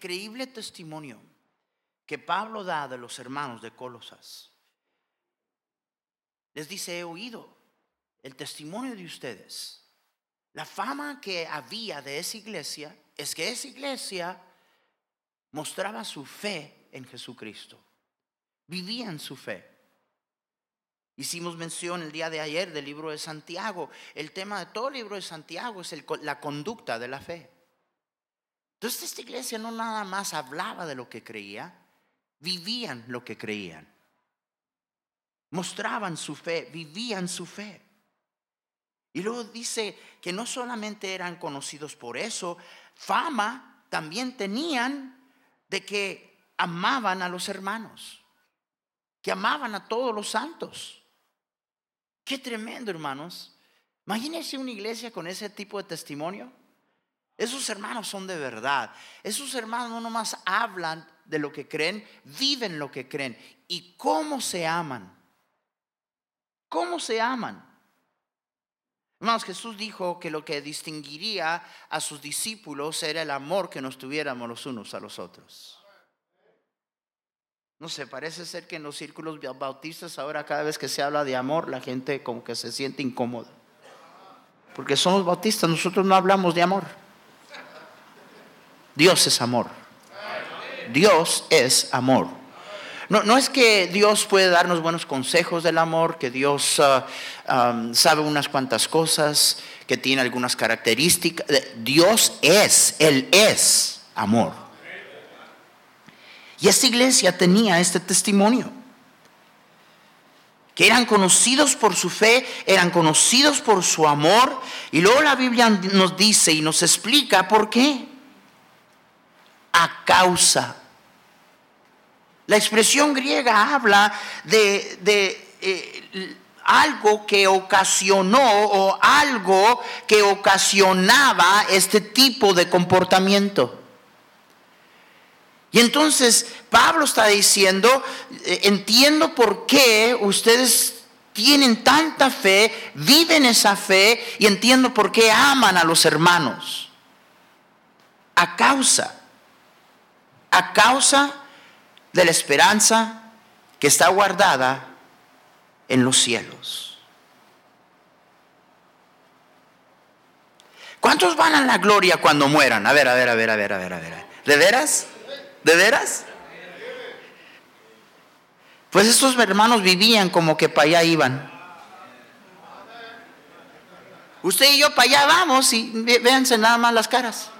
Increíble testimonio que Pablo da de los hermanos de Colosas. Les dice, he oído el testimonio de ustedes. La fama que había de esa iglesia es que esa iglesia mostraba su fe en Jesucristo. Vivían su fe. Hicimos mención el día de ayer del libro de Santiago. El tema de todo el libro de Santiago es la conducta de la fe. Entonces esta iglesia no nada más hablaba de lo que creía, vivían lo que creían. Mostraban su fe, vivían su fe. Y luego dice que no solamente eran conocidos por eso, fama también tenían de que amaban a los hermanos, que amaban a todos los santos. Qué tremendo, hermanos. Imagínense una iglesia con ese tipo de testimonio. Esos hermanos son de verdad. Esos hermanos no nomás hablan de lo que creen, viven lo que creen. ¿Y cómo se aman? ¿Cómo se aman? Hermanos, Jesús dijo que lo que distinguiría a sus discípulos era el amor que nos tuviéramos los unos a los otros. No sé, parece ser que en los círculos bautistas ahora cada vez que se habla de amor la gente como que se siente incómoda. Porque somos bautistas, nosotros no hablamos de amor. Dios es amor. Dios es amor. No, no, es que Dios puede darnos buenos consejos del amor, que Dios ah, sabe unas cuantas cosas, que tiene algunas características. Dios es, Él es amor. Y esta iglesia tenía este testimonio. Que eran conocidos por su fe, eran conocidos por su amor. Y luego la Biblia nos dice y nos explica por qué a causa. La expresión griega habla de, eh, algo que ocasionó o algo que ocasionaba este tipo de comportamiento. Y entonces Pablo está diciendo, eh, entiendo por qué ustedes tienen tanta fe, viven esa fe y entiendo por qué aman a los hermanos. A causa a causa de la esperanza que está guardada en los cielos. ¿Cuántos van a la gloria cuando mueran? A ver, a ver, a ver, a ver, a ver, a ver. ¿De veras? ¿De veras? Pues estos hermanos vivían como que para allá iban. Usted y yo para allá vamos y véanse nada más las caras.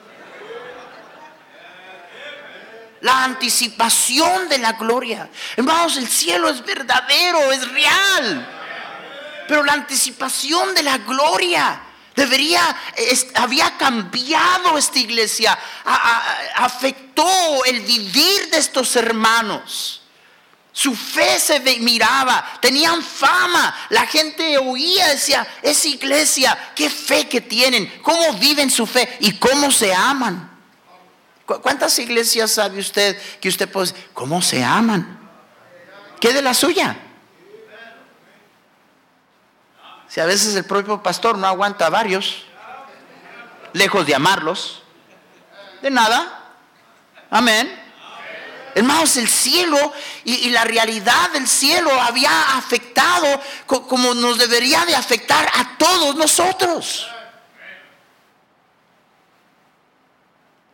La anticipación de la gloria. Hermanos, el cielo es verdadero, es real. Pero la anticipación de la gloria debería, había cambiado esta iglesia, afectó el vivir de estos hermanos. Su fe se miraba, tenían fama, la gente oía, decía, esa iglesia, qué fe que tienen, cómo viven su fe y cómo se aman. ¿Cuántas iglesias sabe usted que usted puede cómo se aman? ¿Qué de la suya? Si a veces el propio pastor no aguanta a varios, lejos de amarlos, de nada. Amén. Hermanos, el cielo y, y, la realidad del cielo había afectado como nos debería de afectar a todos nosotros.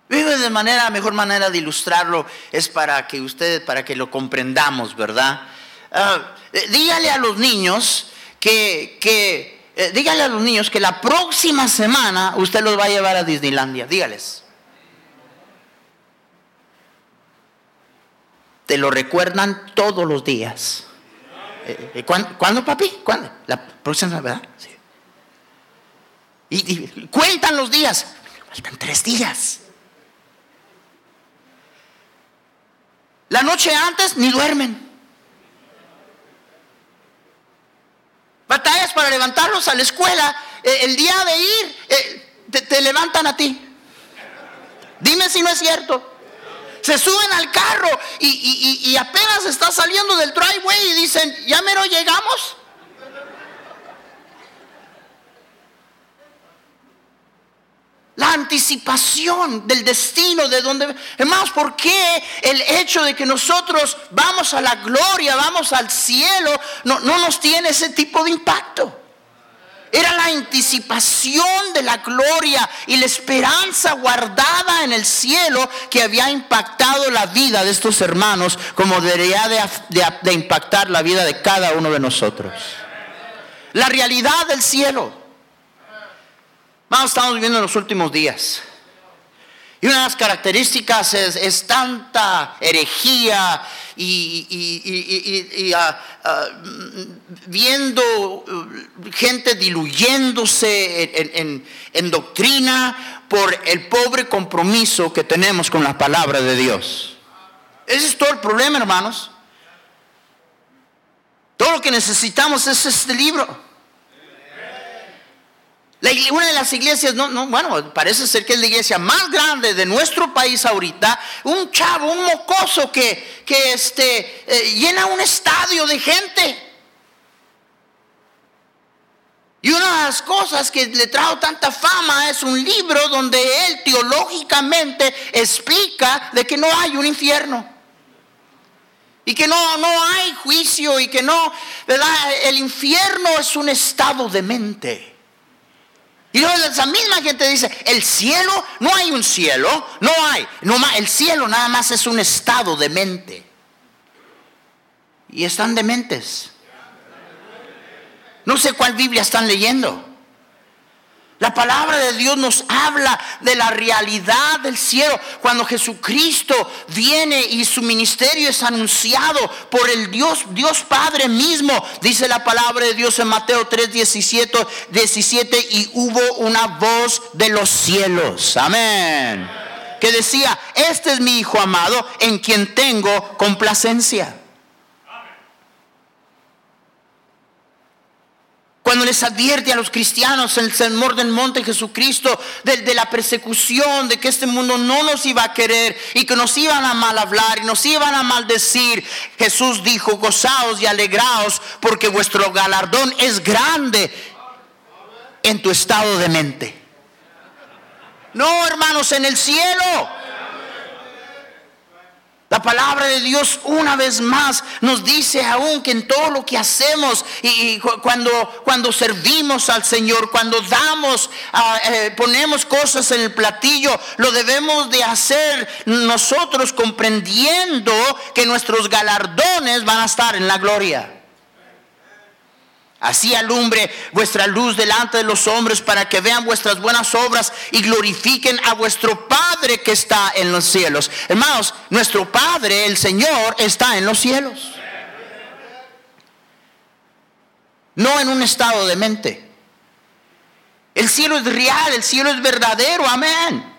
Vive de manera, la mejor manera de ilustrarlo es para que ustedes, para que lo comprendamos, ¿verdad? Uh, dígale a los niños que, que eh, dígale a los niños que la próxima semana usted los va a llevar a Disneylandia, dígales. Te lo recuerdan todos los días. Eh, ¿cuándo, papi? ¿Cuándo? La próxima, ¿verdad? Sí. Y, y cuentan los días. Faltan tres días. La noche antes ni duermen. Batallas para levantarlos a la escuela. Eh, el día de ir, te levantan a ti. Dime si no es cierto. Se suben al carro y, apenas está saliendo del driveway y dicen, ¿ya mero llegamos? La anticipación del destino, de donde... Hermanos, ¿por qué el hecho de que nosotros vamos a la gloria, vamos al cielo, no, no nos tiene ese tipo de impacto? Era la anticipación de la gloria y la esperanza guardada en el cielo que había impactado la vida de estos hermanos como debería de, impactar la vida de cada uno de nosotros. La realidad del cielo. Vamos, estamos viviendo en los últimos días. Y una de las características es, tanta herejía y, ah, ah, viendo uh, gente diluyéndose en, doctrina por el pobre compromiso que tenemos con la palabra de Dios. Ese es todo el problema, hermanos. Todo lo que necesitamos es este libro una de las iglesias, no, no, bueno, parece ser que es la iglesia más grande de nuestro país ahorita, un chavo, un mocoso que, que este, eh, llena un estadio de gente. Y una de las cosas que le trajo tanta fama es un libro donde él teológicamente explica de que no hay un infierno. Y que no, no hay juicio y que no, ¿verdad? El infierno es un estado de mente. Y luego esa misma gente dice, el cielo, no hay un cielo, no hay, no, el cielo nada más es un estado de mente. Y están dementes. No sé cuál Biblia están leyendo. La palabra de Dios nos habla de la realidad del cielo. Cuando Jesucristo viene y su ministerio es anunciado por el Dios, Dios Padre mismo, dice la palabra de Dios en Mateo 3, 17, 17 y hubo una voz de los cielos. Amén. Que decía, este es mi Hijo amado en quien tengo complacencia. Cuando les advierte a los cristianos en el sermón del monte Jesucristo de, la persecución, de que este mundo no nos iba a querer y que nos iban a mal hablar y nos iban a maldecir, Jesús dijo, gozaos y alegraos porque vuestro galardón es grande en tu estado de mente. No, hermanos, en el cielo. La palabra de Dios una vez más nos dice aún que en todo lo que hacemos y, cuando, cuando servimos al Señor, cuando damos, ah, eh, ponemos cosas en el platillo, lo debemos de hacer nosotros comprendiendo que nuestros galardones van a estar en la gloria. Así alumbre vuestra luz delante de los hombres para que vean vuestras buenas obras y glorifiquen a vuestro Padre que está en los cielos. Hermanos, nuestro Padre, el Señor, está en los cielos. No en un estado de mente. El cielo es real, el cielo es verdadero, amén.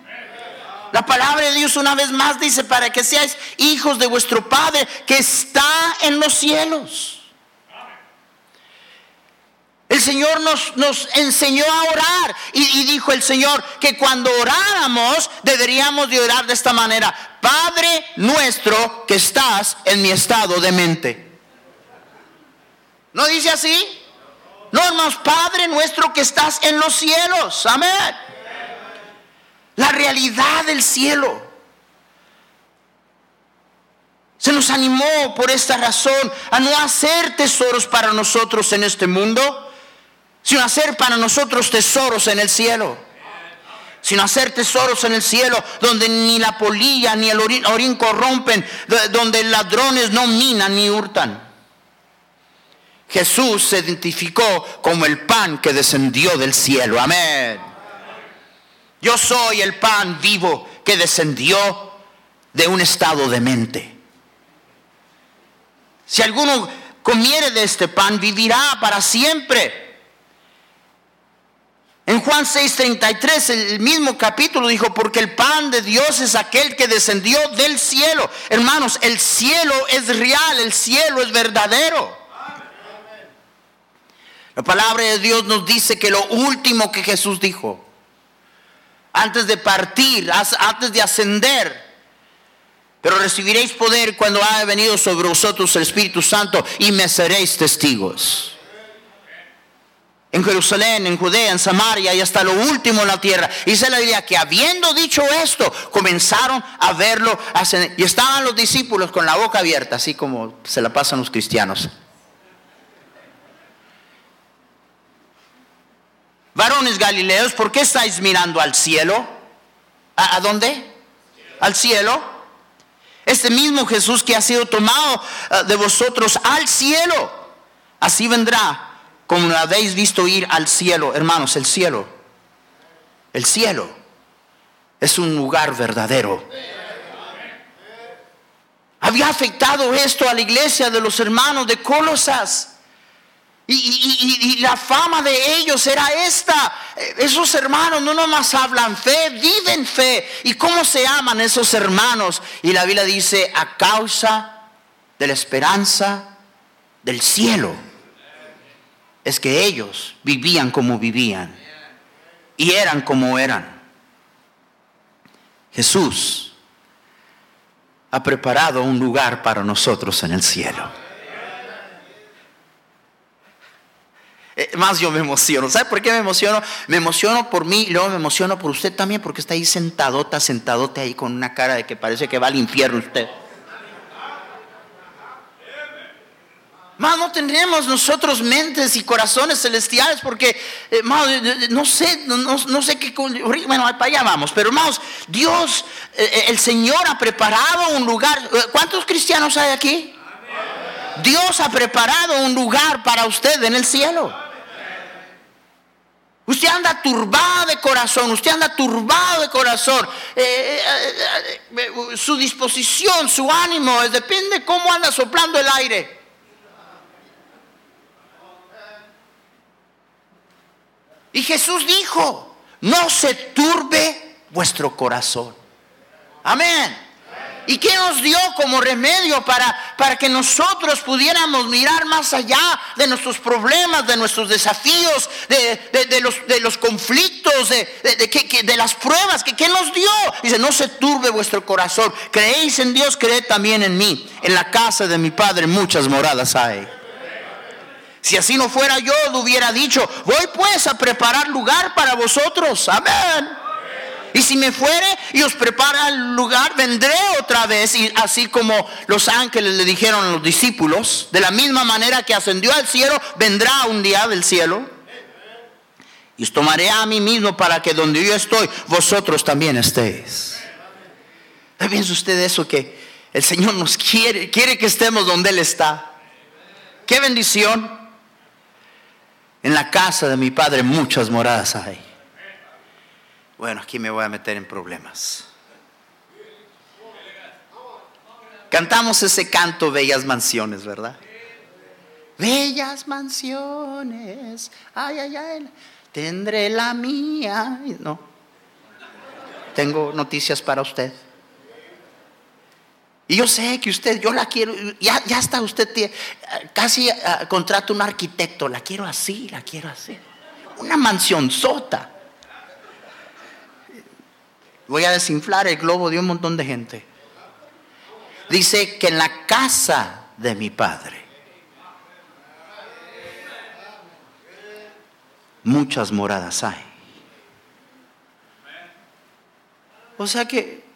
La palabra de Dios una vez más dice, para que seáis hijos de vuestro Padre que está en los cielos. El Señor nos, enseñó a orar y, dijo el Señor que cuando oráramos deberíamos de orar de esta manera. Padre nuestro que estás en mi estado de mente. ¿No dice así? No, hermanos, Padre nuestro que estás en los cielos. Amén. La realidad del cielo. Se nos animó por esta razón a no hacer tesoros para nosotros en este mundo sino hacer para nosotros tesoros en el cielo. Sino hacer tesoros en el cielo donde ni la polilla ni el orín, corrompen, donde ladrones no minan ni hurtan. Jesús se identificó como el pan que descendió del cielo. Amén. Yo soy el pan vivo que descendió de un estado de mente. Si alguno comiere de este pan, vivirá para siempre. En Juan 6:33, el mismo capítulo dijo, porque el pan de Dios es aquel que descendió del cielo. Hermanos, el cielo es real, el cielo es verdadero. La palabra de Dios nos dice que lo último que Jesús dijo, antes de partir, antes de ascender, pero recibiréis poder cuando haya venido sobre vosotros el Espíritu Santo y me seréis testigos en Jerusalén, en Judea, en Samaria y hasta lo último en la tierra. Dice la Biblia que habiendo dicho esto, comenzaron a verlo y estaban los discípulos con la boca abierta, así como se la pasan los cristianos. Varones Galileos, ¿por qué estáis mirando al cielo? ¿A, dónde? Al cielo. Este mismo Jesús que ha sido tomado eh, de vosotros al cielo, así vendrá como lo habéis visto ir al cielo, hermanos, el cielo, el cielo es un lugar verdadero. Había afectado esto a la iglesia de los hermanos de Colosas. Y, y, la fama de ellos era esta. Esos hermanos no nomás hablan fe, viven fe. ¿Y cómo se aman esos hermanos? Y la Biblia dice, a causa de la esperanza del cielo es que ellos vivían como vivían y eran como eran. Jesús ha preparado un lugar para nosotros en el cielo. Eh, más yo me emociono. ¿Sabe por qué me emociono? Me emociono por mí y luego me emociono por usted también porque está ahí sentadota, sentadote ahí con una cara de que parece que va al infierno usted. Más no tendremos nosotros mentes y corazones celestiales porque, eh, no sé, no, sé qué, bueno, para allá vamos, pero hermanos, Dios, eh, eh, el Señor ha preparado un lugar. ¿Cuántos cristianos hay aquí? Dios ha preparado un lugar para usted en el cielo. Usted anda turbado de corazón, usted anda turbado de corazón. su disposición, su ánimo, depende cómo anda soplando el aire. Y Jesús dijo, no se turbe vuestro corazón. Amén. ¿Y qué nos dio como remedio para, para que nosotros pudiéramos mirar más allá de nuestros problemas, de nuestros desafíos, de, los, de los, conflictos, de, de las pruebas? ¿Qué, ¿Qué nos dio? Dice, no se turbe vuestro corazón. Creéis en Dios, creed también en mí. En la casa de mi Padre muchas moradas hay. Si así no fuera yo, lo hubiera dicho, voy pues a preparar lugar para vosotros. Amén. Y si me fuere y os prepara el lugar, vendré otra vez. Y así como los ángeles le dijeron a los discípulos, de la misma manera que ascendió al cielo, vendrá un día del cielo. Y os tomaré a mí mismo para que donde yo estoy, vosotros también estéis. ¿Piensa usted eso que el Señor nos quiere, quiere que estemos donde Él está? Qué bendición. En la casa de mi padre muchas moradas hay. Bueno, aquí me voy a meter en problemas. Cantamos ese canto, Bellas Mansiones, ¿verdad? Bellas mansiones, ay, ay, ay, tendré la mía. No, tengo noticias para usted. Y yo sé que usted, yo la quiero, ya, ya está usted, casi uh, contrata un arquitecto, la quiero así, la quiero así. Una mansión sota. Voy a desinflar el globo de un montón de gente. Dice que en la casa de mi padre muchas moradas hay. O sea que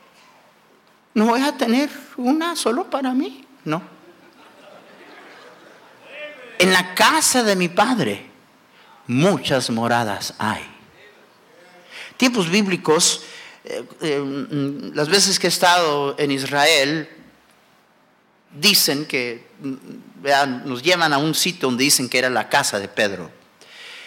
no voy a tener una solo para mí, no. En la casa de mi padre muchas moradas hay. Tiempos bíblicos, eh, eh, mm, las veces que he estado en Israel, dicen que, mm, nos llevan a un sitio donde dicen que era la casa de Pedro.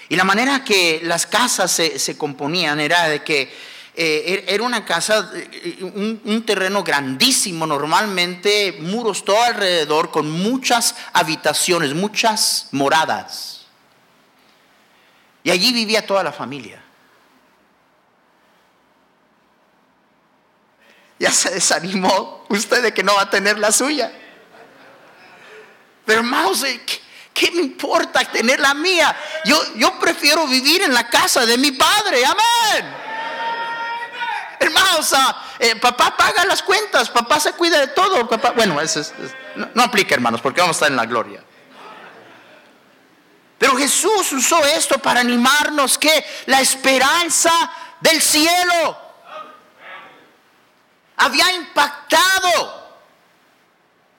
Y la manera que las casas se componían era de que eh, er- era una casa, eh, un, terreno grandísimo, normalmente muros todo alrededor, con muchas habitaciones, muchas moradas. Y allí vivía toda la familia. Ya se desanimó usted de que no va a tener la suya. Pero hermanos, ¿qué, qué me importa tener la mía? Yo, yo prefiero vivir en la casa de mi padre. Amén. Hermanos, eh, papá paga las cuentas, papá se cuida de todo. Papá, bueno, es- no, no aplica, hermanos, porque vamos a estar en la gloria. Pero Jesús usó esto para animarnos que la esperanza del cielo había impactado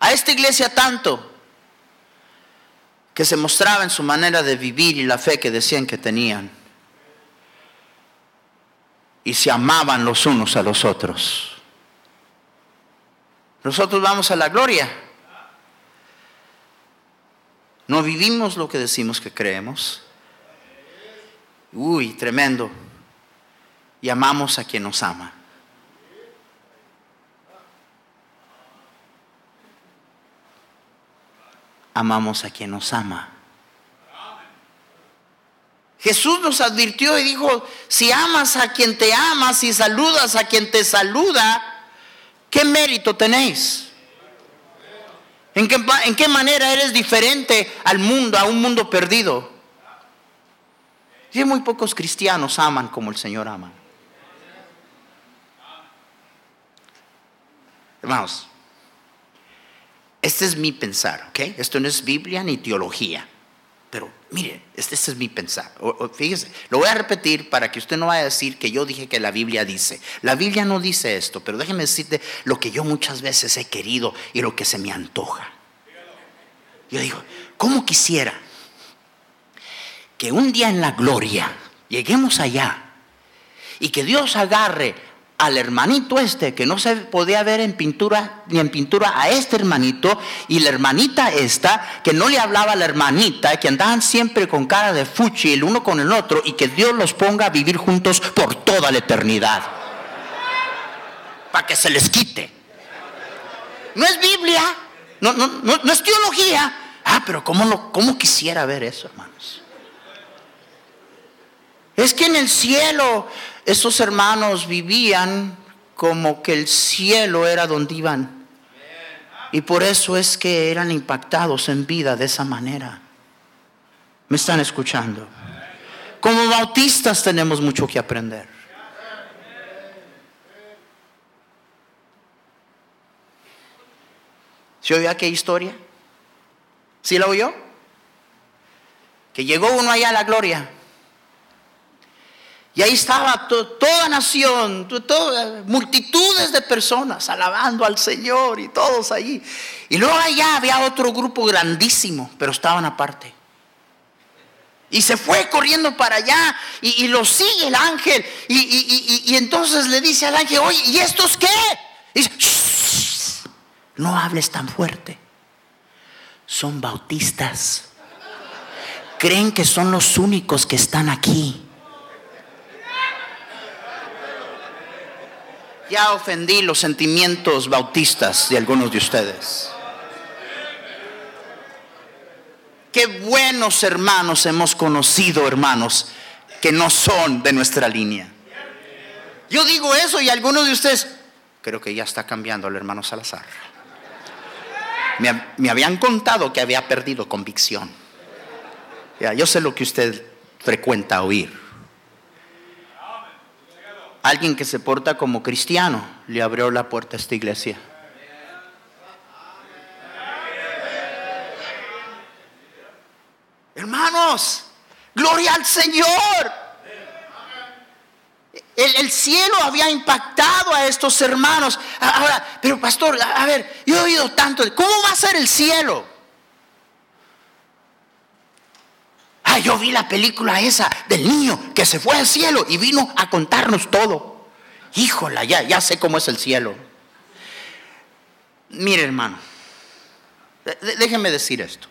a esta iglesia tanto que se mostraba en su manera de vivir y la fe que decían que tenían. Y se amaban los unos a los otros. Nosotros vamos a la gloria. No vivimos lo que decimos que creemos. Uy, tremendo. Y amamos a quien nos ama. Amamos a quien nos ama. Jesús nos advirtió y dijo, si amas a quien te ama, si saludas a quien te saluda, ¿qué mérito tenéis? ¿En qué, en qué manera eres diferente al mundo, a un mundo perdido? Y muy pocos cristianos aman como el Señor ama. Hermanos, este es mi pensar, ¿ok? Esto no es Biblia ni teología. Mire, este, este es mi pensar. O fíjese, lo voy a repetir para que usted no vaya a decir que yo dije que la Biblia dice. La Biblia no dice esto, pero déjeme decirte lo que yo muchas veces he querido y lo que se me antoja. Yo digo, ¿cómo quisiera que un día en la gloria lleguemos allá y que Dios agarre al hermanito este que no se podía ver en pintura ni en pintura a este hermanito y la hermanita esta que no le hablaba a la hermanita que andaban siempre con cara de fuchi el uno con el otro y que Dios los ponga a vivir juntos por toda la eternidad. Para que se les quite. No es Biblia no, no, no, no es teología. Ah pero cómo, lo, cómo quisiera ver eso hermanos. Es que en el cielo esos hermanos vivían como que el cielo era donde iban. Y por eso es que eran impactados en vida de esa manera. ¿Me están escuchando? Como bautistas tenemos mucho que aprender. ¿Se oyó aquella historia? ¿Sí la oyó? Que llegó uno allá a la gloria. Y ahí estaba to- toda nación, multitudes de personas alabando al Señor y todos allí. Y luego allá había otro grupo grandísimo, pero estaban aparte. Y se fue corriendo para allá y, lo sigue el ángel. Y, entonces le dice al ángel, oye, ¿y estos qué? Y dice, "Shh, no hables tan fuerte. Son bautistas. Creen que son los únicos que están aquí. Ya ofendí los sentimientos bautistas de algunos de ustedes. Qué buenos hermanos hemos conocido, hermanos, que no son de nuestra línea. Yo digo eso y algunos de ustedes, creo que ya está cambiando el hermano Salazar. Me, me habían contado que había perdido convicción. Yo sé lo que usted frecuenta oír. Alguien que se porta como cristiano le abrió la puerta a esta iglesia. Hermanos, gloria al Señor. El, el cielo había impactado a estos hermanos. Ahora, pero pastor, a a ver, yo he oído tanto. ¿Cómo va a ser el cielo? Ah, yo vi la película esa del niño que se fue al cielo y vino a contarnos todo. Híjola, ya, ya sé cómo es el cielo. Mire, hermano, déjeme decir esto.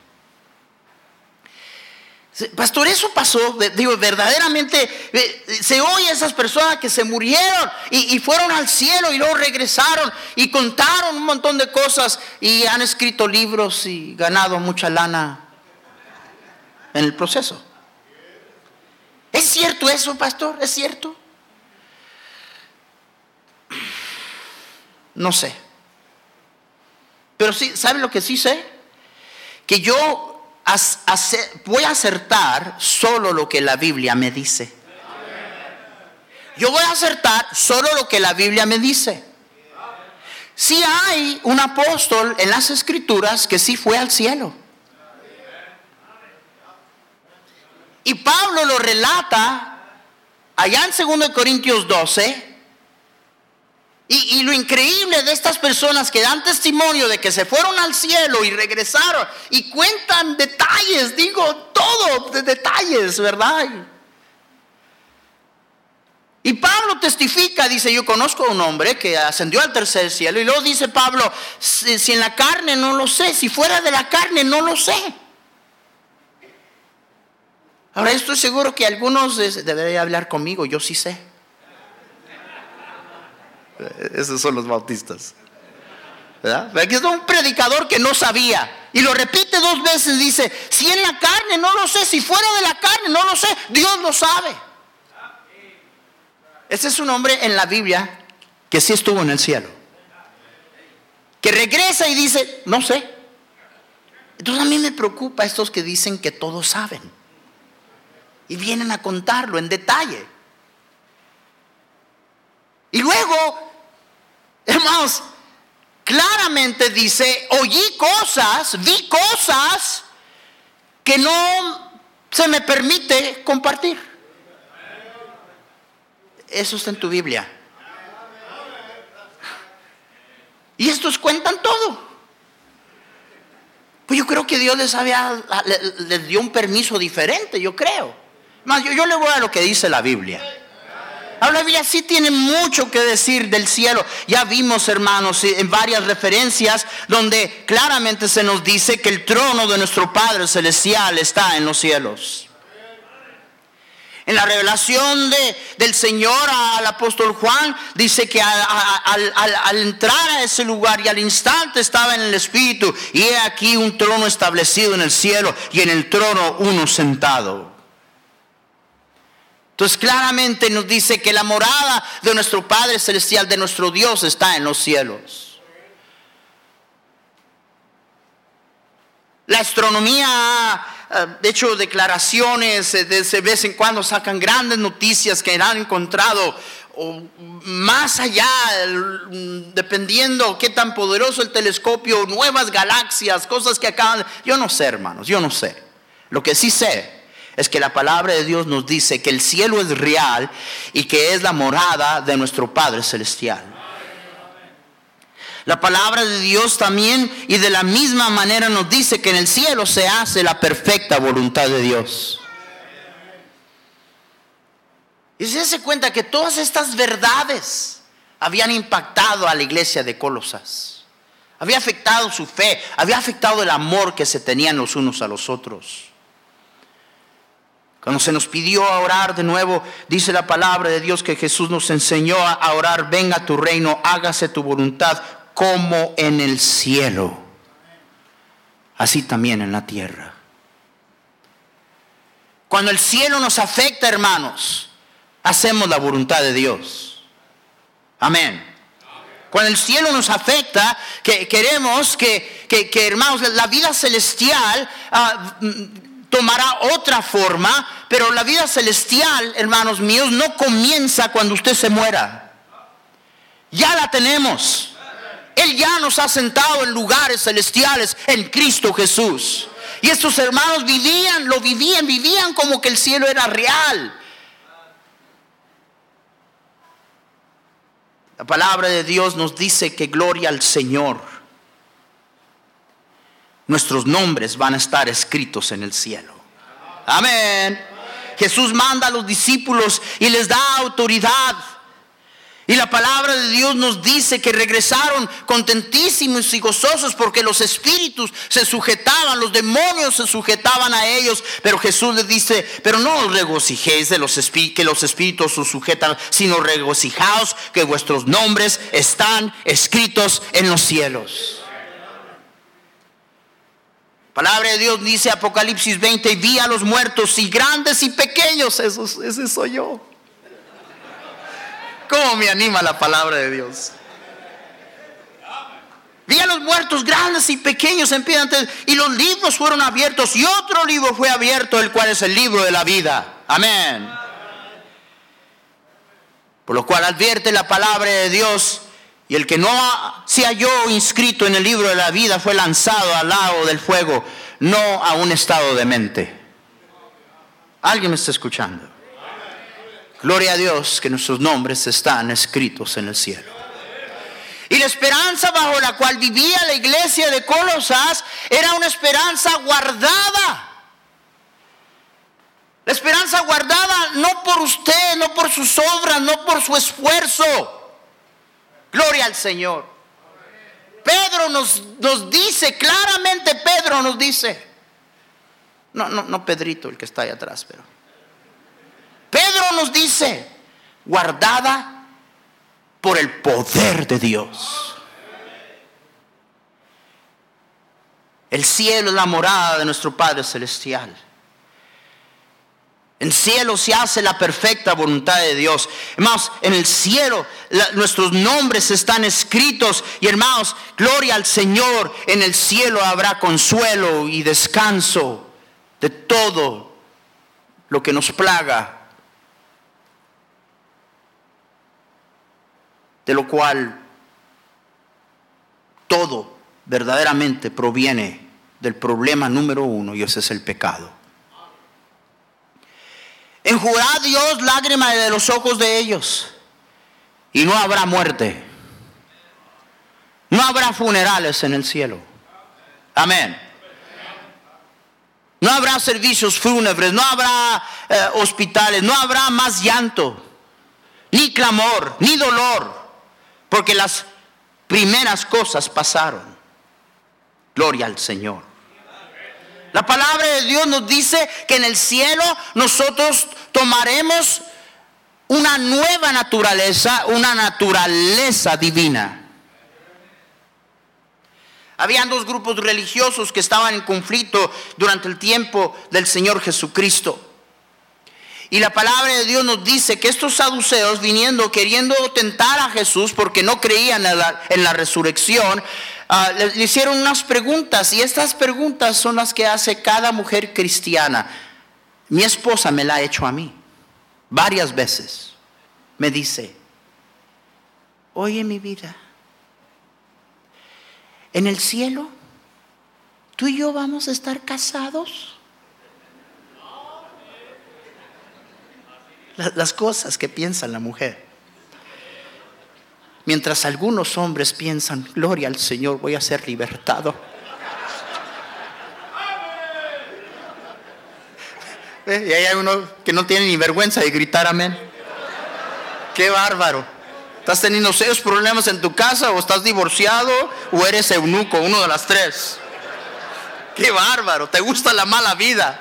Pastor, eso pasó, digo, verdaderamente eh, se oye esas personas que se murieron y, fueron al cielo y luego regresaron y contaron un montón de cosas y han escrito libros y ganado mucha lana en el proceso. ¿Es cierto eso, pastor? ¿Es cierto? No sé. Pero sí, ¿sabe lo que sí sé? Que yo voy a acertar solo lo que la Biblia me dice. Yo voy a acertar solo lo que la Biblia me dice. Si hay un apóstol en las escrituras que sí fue al cielo. Y Pablo lo relata allá en 2 Corintios 12 y, lo increíble de estas personas que dan testimonio de que se fueron al cielo y regresaron y cuentan detalles, digo todo de detalles, ¿verdad? Y Pablo testifica, dice, yo conozco a un hombre que ascendió al tercer cielo. Y luego dice Pablo, si, en la carne no lo sé, si fuera de la carne no lo sé. Ahora estoy seguro que algunos deberían hablar conmigo, yo sí sé. Esos son los bautistas. ¿Verdad? Aquí es un predicador que no sabía. Y lo repite dos veces. Dice, si en la carne no lo sé, si fuera de la carne no lo sé, Dios lo sabe. Ese es un hombre en la Biblia que sí estuvo en el cielo. Que regresa y dice, no sé. Entonces a mí me preocupa estos que dicen que todos saben. Y vienen a contarlo en detalle. Y luego, hermanos, claramente dice, oí cosas, vi cosas que no se me permite compartir. Eso está en tu Biblia. Y estos cuentan todo. Pues yo creo que Dios les, había, les, dio un permiso diferente, yo creo. Más, yo, yo le voy a lo que dice la Biblia. La Biblia sí tiene mucho que decir del cielo. Ya vimos, hermanos, en varias referencias donde claramente se nos dice que el trono de nuestro Padre Celestial está en los cielos. En la revelación de, del Señor al apóstol Juan dice que al, entrar a ese lugar y al instante estaba en el Espíritu y he aquí un trono establecido en el cielo y en el trono uno sentado. Entonces claramente nos dice que la morada de nuestro Padre Celestial, de nuestro Dios, está en los cielos. La astronomía ha hecho declaraciones, eh, de vez en cuando sacan grandes noticias que han encontrado más allá, dependiendo qué tan poderoso el telescopio, nuevas galaxias, cosas que acaban. Yo no sé, hermanos, yo no sé. Lo que sí sé es que la palabra de Dios nos dice que el cielo es real y que es la morada de nuestro Padre Celestial. La palabra de Dios también y de la misma manera nos dice que en el cielo se hace la perfecta voluntad de Dios. Y se hace cuenta que todas estas verdades habían impactado a la iglesia de Colosas. Había afectado su fe, había afectado el amor que se tenían los unos a los otros. Cuando se nos pidió a orar de nuevo, dice la palabra de Dios que Jesús nos enseñó a orar, venga tu reino, hágase tu voluntad como en el cielo, así también en la tierra. Cuando el cielo nos afecta, hermanos, hacemos la voluntad de Dios. Amén. Cuando el cielo nos afecta, que queremos que, hermanos, la vida celestial ah, tomará otra forma, pero la vida celestial, hermanos míos, no comienza cuando usted se muera. Ya la tenemos. Él ya nos ha sentado en lugares celestiales en Cristo Jesús. Y estos hermanos vivían, lo vivían, vivían como que el cielo era real. La palabra de Dios nos dice que gloria al Señor nuestros nombres van a estar escritos en el cielo. Amén. Jesús manda a los discípulos y les da autoridad. Y la palabra de Dios nos dice que regresaron contentísimos y gozosos porque los espíritus se sujetaban, los demonios se sujetaban a ellos. Pero Jesús les dice, pero no os regocijéis de los que los espíritus os sujetan, sino regocijaos que vuestros nombres están escritos en los cielos. Palabra de Dios dice Apocalipsis 20, y vi a los muertos y grandes y pequeños, ese soy yo. ¿Cómo me anima la palabra de Dios? Vi a los muertos grandes y pequeños en pie y los libros fueron abiertos y otro libro fue abierto, el cual es el libro de la vida. Amén. Por lo cual advierte la palabra de Dios y el que no se halló inscrito en el libro de la vida fue lanzado al lago del fuego, no a un estado de mente. ¿Alguien me está escuchando? Gloria a Dios que nuestros nombres están escritos en el cielo. Y la esperanza bajo la cual vivía la iglesia de Colosas era una esperanza guardada. La esperanza guardada no por usted, no por sus obras, no por su esfuerzo. Gloria al Señor. Pedro nos, nos dice, claramente Pedro nos dice, no, no, no Pedrito el que está ahí atrás, pero Pedro nos dice, guardada por el poder de Dios. El cielo es la morada de nuestro Padre Celestial. En el cielo se hace la perfecta voluntad de Dios. Hermanos, en el cielo nuestros nombres están escritos. Y hermanos, gloria al Señor. En el cielo habrá consuelo y descanso de todo lo que nos plaga de lo cual todo verdaderamente proviene del problema número uno y ese es el pecado. Enjugará Dios lágrimas de los ojos de ellos y no habrá muerte. No habrá funerales en el cielo. Amén. No habrá servicios fúnebres, no habrá eh, hospitales, no habrá más llanto, ni clamor, ni dolor porque las primeras cosas pasaron. Gloria al Señor. La palabra de Dios nos dice que en el cielo nosotros tomaremos una nueva naturaleza, una naturaleza divina. Habían dos grupos religiosos que estaban en conflicto durante el tiempo del Señor Jesucristo. Y la palabra de Dios nos dice que estos saduceos viniendo queriendo tentar a Jesús porque no creían en la, resurrección, ah, le, hicieron unas preguntas y estas preguntas son las que hace cada mujer cristiana. Mi esposa me la ha hecho a mí varias veces. Me dice, oye mi vida, en el cielo, tú y yo vamos a estar casados. las cosas que piensa la mujer. Mientras algunos hombres piensan, gloria al Señor, voy a ser libertado. ¿Eh? Y hay uno que no tiene ni vergüenza de gritar amén. Qué bárbaro. ¿Estás teniendo serios problemas en tu casa o estás divorciado o eres eunuco, uno de las tres? Qué bárbaro, te gusta la mala vida.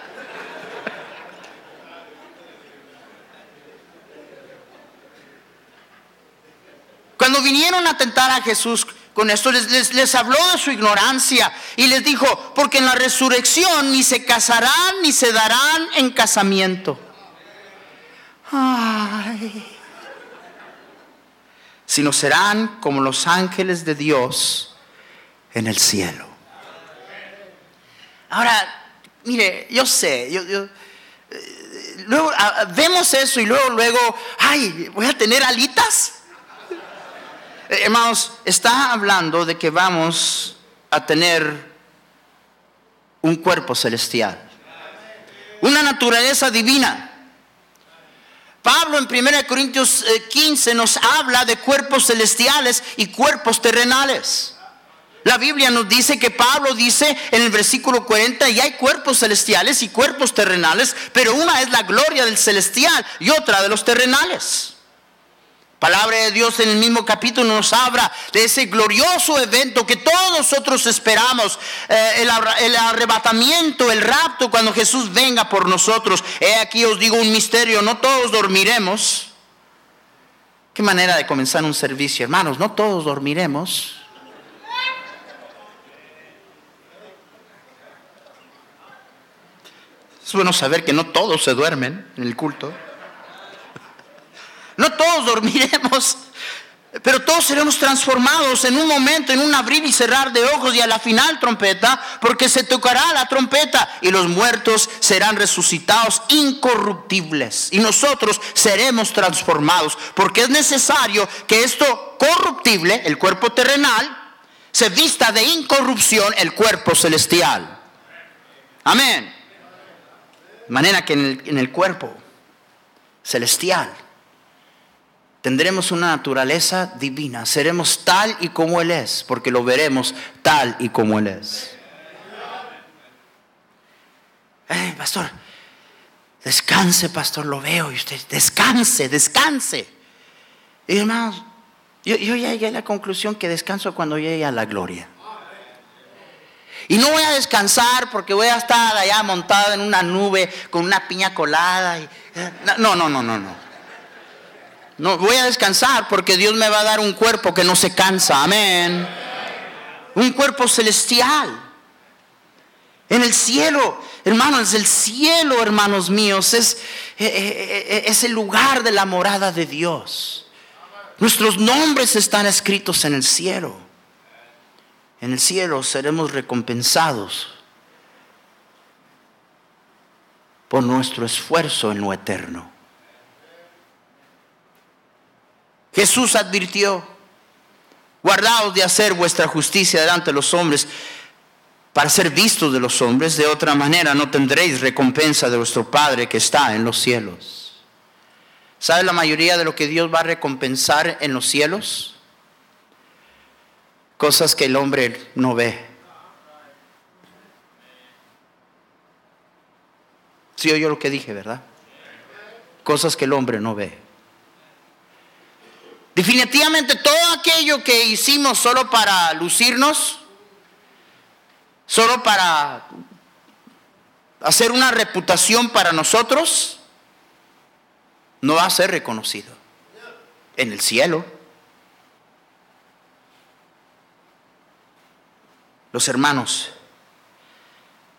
Cuando vinieron a tentar a Jesús con esto, les, habló de su ignorancia y les dijo, porque en la resurrección ni se casarán ni se darán en casamiento. Ay. Sino serán como los ángeles de Dios en el cielo. Ahora, mire, yo sé, yo, eh, luego ah, vemos eso y luego, luego, ay, voy a tener alitas. Eh, hermanos, está hablando de que vamos a tener un cuerpo celestial, una naturaleza divina. Pablo en 1 Corintios 15 eh, nos habla de cuerpos celestiales y cuerpos terrenales. La Biblia nos dice que Pablo dice en el versículo 40, y hay cuerpos celestiales y cuerpos terrenales, pero una es la gloria del celestial y otra de los terrenales. Palabra de Dios en el mismo capítulo nos habla de ese glorioso evento que todos nosotros esperamos, eh, el, el, arrebatamiento, el rapto, cuando Jesús venga por nosotros. He aquí os digo un misterio, no todos dormiremos. Qué manera de comenzar un servicio, hermanos, no todos dormiremos. Es bueno saber que no todos se duermen en el culto. No todos dormiremos, pero todos seremos transformados en un momento, en un abrir y cerrar de ojos y a la final trompeta, porque se tocará la trompeta y los muertos serán resucitados incorruptibles y nosotros seremos transformados, porque es necesario que esto corruptible, el cuerpo terrenal, se vista de incorrupción el cuerpo celestial. Amén. De manera que en el, en el cuerpo celestial tendremos una naturaleza divina, seremos tal y como Él es, porque lo veremos tal y como Él es. Eh, pastor, descanse, pastor, lo veo y usted, descanse, descanse. Y hermanos, yo, ya llegué a la conclusión que descanso cuando llegue a la gloria. Y no voy a descansar porque voy a estar allá montado en una nube con una piña colada. Y, eh, no, no, no, no, no. No, voy a descansar porque Dios me va a dar un cuerpo que no se cansa. Amén. Un cuerpo celestial. En el cielo, hermanos, el cielo, hermanos míos, es, eh, eh, es el lugar de la morada de Dios. Nuestros nombres están escritos en el cielo. En el cielo seremos recompensados por nuestro esfuerzo en lo eterno. Jesús advirtió, guardaos de hacer vuestra justicia delante de los hombres para ser vistos de los hombres, de otra manera no tendréis recompensa de vuestro Padre que está en los cielos. ¿Sabe la mayoría de lo que Dios va a recompensar en los cielos? Cosas que el hombre no ve. Sí oyó lo que dije, ¿verdad? Cosas que el hombre no ve. Definitivamente todo aquello que hicimos solo para lucirnos, solo para hacer una reputación para nosotros, no va a ser reconocido en el cielo. Los hermanos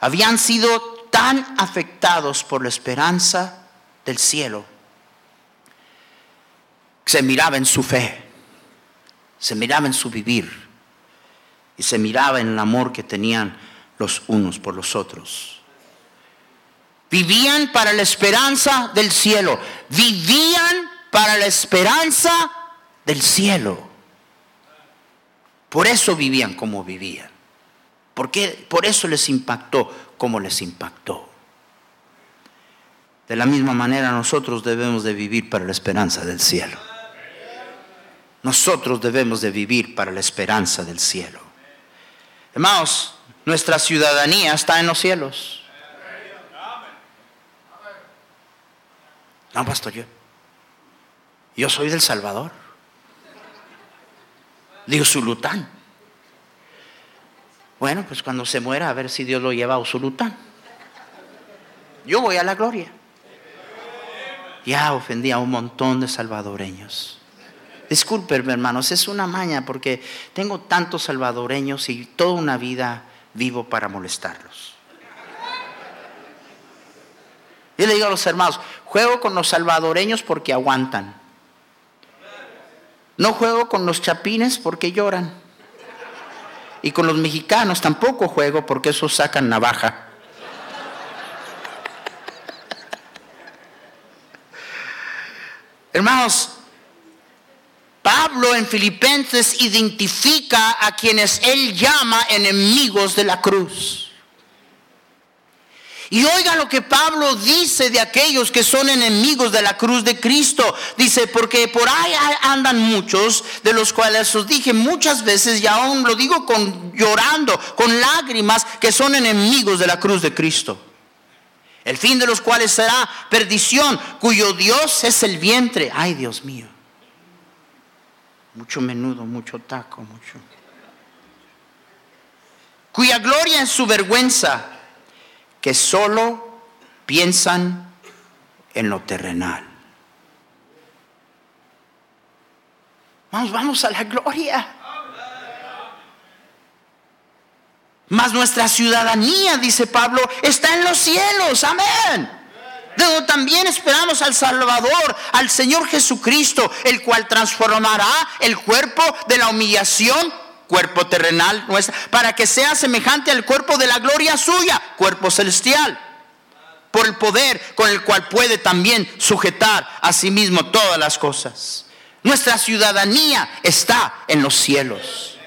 habían sido tan afectados por la esperanza del cielo se miraba en su fe, se miraba en su vivir y se miraba en el amor que tenían los unos por los otros. Vivían para la esperanza del cielo, vivían para la esperanza del cielo. Por eso vivían como vivían. Porque por eso les impactó como les impactó. De la misma manera nosotros debemos de vivir para la esperanza del cielo. Nosotros debemos de vivir para la esperanza del cielo. Hermanos, nuestra ciudadanía está en los cielos. No, pastor, yo, yo soy del Salvador. Digo, Zulután. Bueno, pues cuando se muera, a ver si Dios lo lleva a Zulután. Yo voy a la gloria. Ya ofendí a un montón de salvadoreños. Disculpenme, hermanos, es una maña porque tengo tantos salvadoreños y toda una vida vivo para molestarlos. Yo le digo a los hermanos, juego con los salvadoreños porque aguantan. No juego con los chapines porque lloran. Y con los mexicanos tampoco juego porque esos sacan navaja. Hermanos, Pablo en Filipenses identifica a quienes él llama enemigos de la cruz. Y oiga lo que Pablo dice de aquellos que son enemigos de la cruz de Cristo. Dice, porque por ahí andan muchos, de los cuales os dije muchas veces, y aún lo digo con llorando, con lágrimas, que son enemigos de la cruz de Cristo. El fin de los cuales será perdición, cuyo Dios es el vientre. Ay, Dios mío. Mucho menudo, mucho taco, mucho. Cuya gloria es su vergüenza, que solo piensan en lo terrenal. Vamos, vamos a la gloria. Mas nuestra ciudadanía, dice Pablo, está en los cielos. Amén. De donde también esperamos al Salvador, al Señor Jesucristo, el cual transformará el cuerpo de la humillación, cuerpo terrenal nuestra, para que sea semejante al cuerpo de la gloria suya, cuerpo celestial, por el poder con el cual puede también sujetar a sí mismo todas las cosas. Nuestra ciudadanía está en los cielos.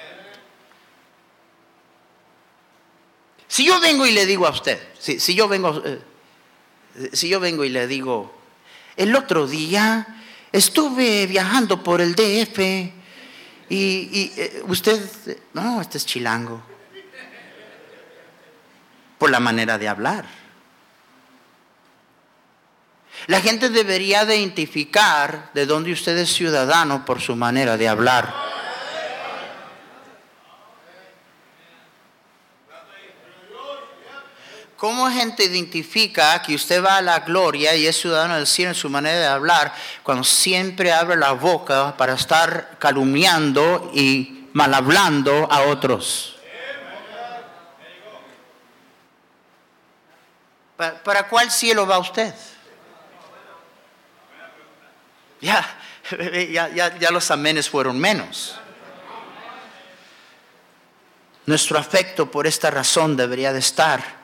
Si yo vengo y le digo a usted, si, yo vengo, eh, si yo vengo y le digo, el otro día estuve viajando por el DF y, eh, usted, no, este es chilango, por la manera de hablar. La gente debería identificar de dónde usted es ciudadano por su manera de hablar. ¿Cómo gente identifica que usted va a la gloria y es ciudadano del cielo en su manera de hablar cuando siempre abre la boca para estar calumniando y mal hablando a otros? ¿Para, cuál cielo va usted? Ya, ya, ya los amenes fueron menos. Nuestro afecto por esta razón debería de estar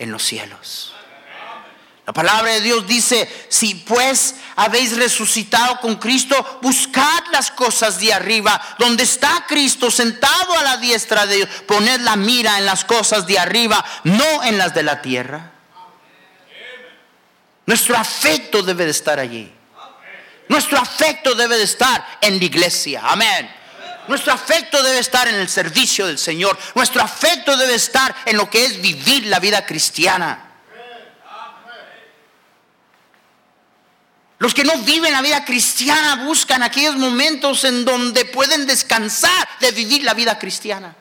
en los cielos. La palabra de Dios dice, si pues habéis resucitado con Cristo, buscad las cosas de arriba, donde está Cristo sentado a la diestra de Dios. Poned la mira en las cosas de arriba, no en las de la tierra. Nuestro afecto debe de estar allí. Nuestro afecto debe de estar en la iglesia. Amén. Nuestro afecto debe estar en el servicio del Señor. Nuestro afecto debe estar en lo que es vivir la vida cristiana. Los que no viven la vida cristiana buscan aquellos momentos en donde pueden descansar de vivir la vida cristiana.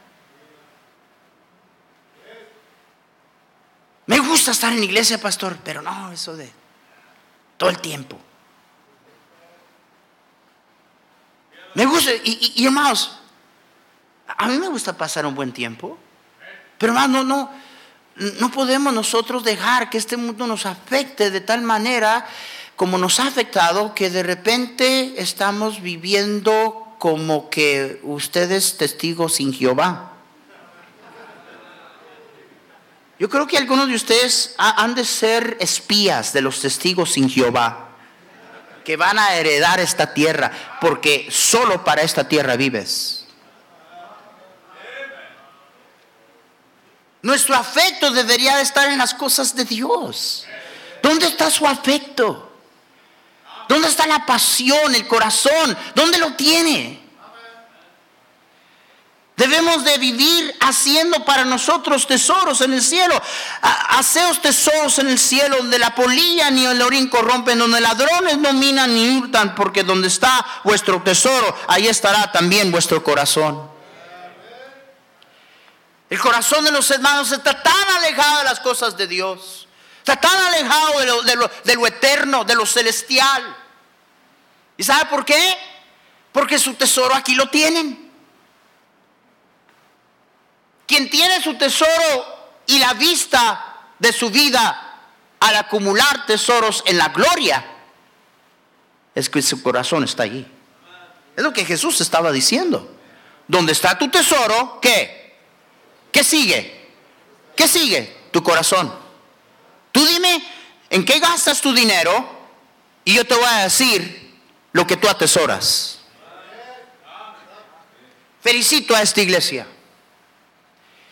Me gusta estar en la iglesia, pastor, pero no, eso de todo el tiempo. Me gusta, y, hermanos, a mí me gusta pasar un buen tiempo, pero hermanos, no, no, no podemos nosotros dejar que este mundo nos afecte de tal manera como nos ha afectado que de repente estamos viviendo como que ustedes testigos sin Jehová. Yo creo que algunos de ustedes han de ser espías de los testigos sin Jehová que van a heredar esta tierra, porque solo para esta tierra vives. Nuestro afecto debería de estar en las cosas de Dios. ¿Dónde está su afecto? ¿Dónde está la pasión, el corazón? ¿Dónde lo tiene? Debemos de vivir haciendo para nosotros tesoros en el cielo. Haceos tesoros en el cielo donde la polilla ni el orín corrompen, donde ladrones no minan ni hurtan, porque donde está vuestro tesoro, ahí estará también vuestro corazón. El corazón de los hermanos está tan alejado de las cosas de Dios. Está tan alejado de lo, de lo, de lo eterno, de lo celestial. ¿Y sabe por qué? Porque su tesoro aquí lo tienen. Quien tiene su tesoro y la vista de su vida al acumular tesoros en la gloria, es que su corazón está allí. Es lo que Jesús estaba diciendo. Donde está tu tesoro, ¿qué? ¿Qué sigue? ¿Qué sigue? Tu corazón. Tú dime en qué gastas tu dinero y yo te voy a decir lo que tú atesoras. Felicito a esta iglesia.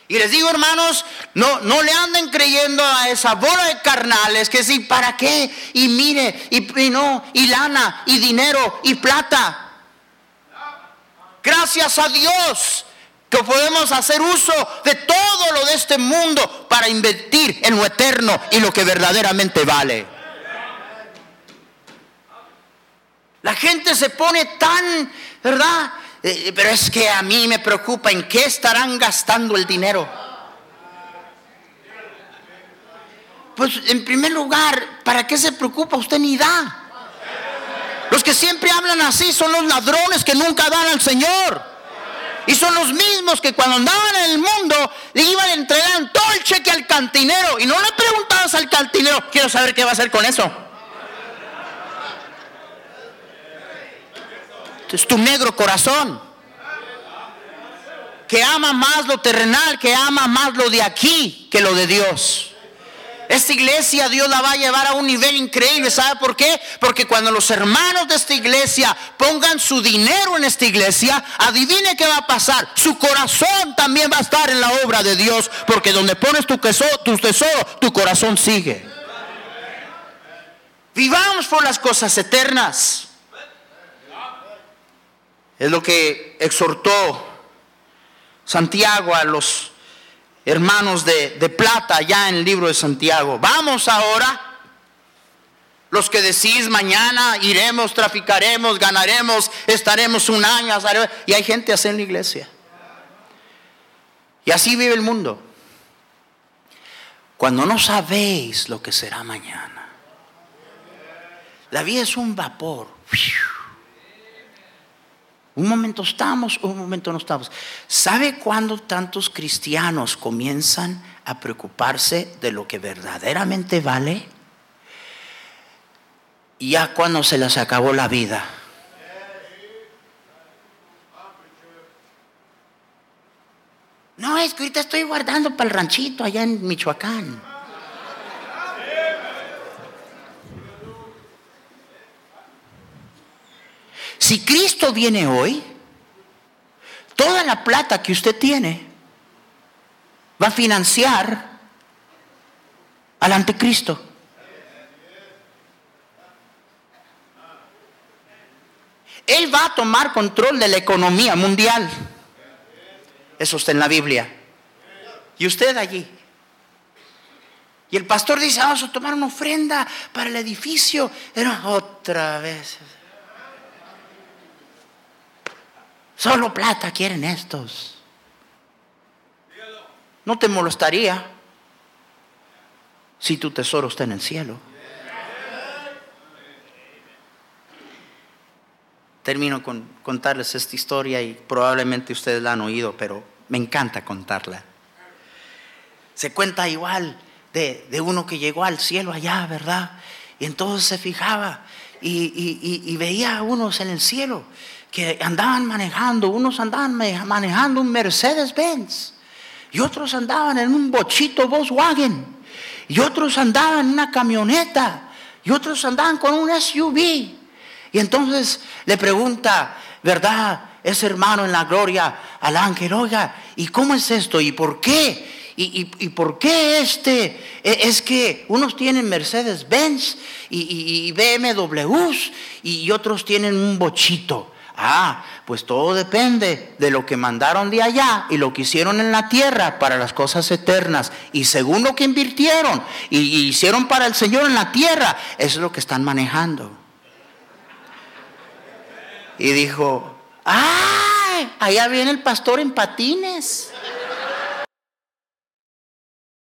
Y les digo, hermanos, no, no le anden creyendo a esa bola de carnales que sí, ¿para qué? Y mire, y, no, y lana, y dinero, y plata. Gracias a Dios que podemos hacer uso de todo lo de este mundo para invertir en lo eterno y lo que verdaderamente vale. La gente se pone tan, ¿verdad? Eh, pero es que a mí me preocupa en qué estarán gastando el dinero. Pues en primer lugar, ¿para qué se preocupa? Usted ni da. Los que siempre hablan así son los ladrones que nunca dan al Señor. Y son los mismos que cuando andaban en el mundo le iban a entregar todo el cheque al cantinero. Y no le preguntabas al cantinero, quiero saber qué va a hacer con eso. Es tu negro corazón. Que ama más lo terrenal, que ama más lo de aquí que lo de Dios. Esta iglesia Dios la va a llevar a un nivel increíble. ¿Sabe por qué? Porque cuando los hermanos de esta iglesia pongan su dinero en esta iglesia, adivine qué va a pasar. Su corazón también va a estar en la obra de Dios. Porque donde pones tu, tesoro, tu tesoro, tu corazón sigue. Vivamos por las cosas eternas. Es lo que exhortó Santiago a los hermanos de, plata ya en el libro de Santiago. Vamos ahora. Los que decís mañana iremos, traficaremos, ganaremos, estaremos un año. Y hay gente así en la iglesia. Y así vive el mundo. Cuando no sabéis lo que será mañana. La vida es un vapor. Un momento estamos, un momento no estamos. ¿Sabe cuándo tantos cristianos comienzan a preocuparse de lo que verdaderamente vale? Ya cuando se les acabó la vida. No, es que ahorita estoy guardando para el ranchito allá en Michoacán. Si Cristo viene hoy, toda la plata que usted tiene va a financiar al anticristo. Él va a tomar control de la economía mundial. Eso está en la Biblia. Y usted allí. Y el pastor dice, vamos a tomar una ofrenda para el edificio. Era otra vez. Solo plata quieren estos. No te molestaría si tu tesoro está en el cielo. Termino con contarles esta historia y probablemente ustedes la han oído, pero me encanta contarla. Se cuenta igual de, uno que llegó al cielo allá, ¿verdad? Y entonces se fijaba y, y veía a unos en el cielo que andaban manejando, unos andaban manejando un Mercedes-Benz y otros andaban en un bochito Volkswagen y otros andaban en una camioneta y otros andaban con un SUV. Y entonces le pregunta, ¿verdad? Ese hermano en la gloria al ángel, oiga, ¿y cómo es esto? ¿Y por qué? ¿Y, y, por qué este? E, es que unos tienen Mercedes-Benz y, y, BMWs y otros tienen un bochito. Ah, pues todo depende de lo que mandaron de allá y lo que hicieron en la tierra para las cosas eternas. Y según lo que invirtieron y, hicieron para el Señor en la tierra, eso es lo que están manejando. Y dijo, ¡ay! Allá viene el pastor en patines.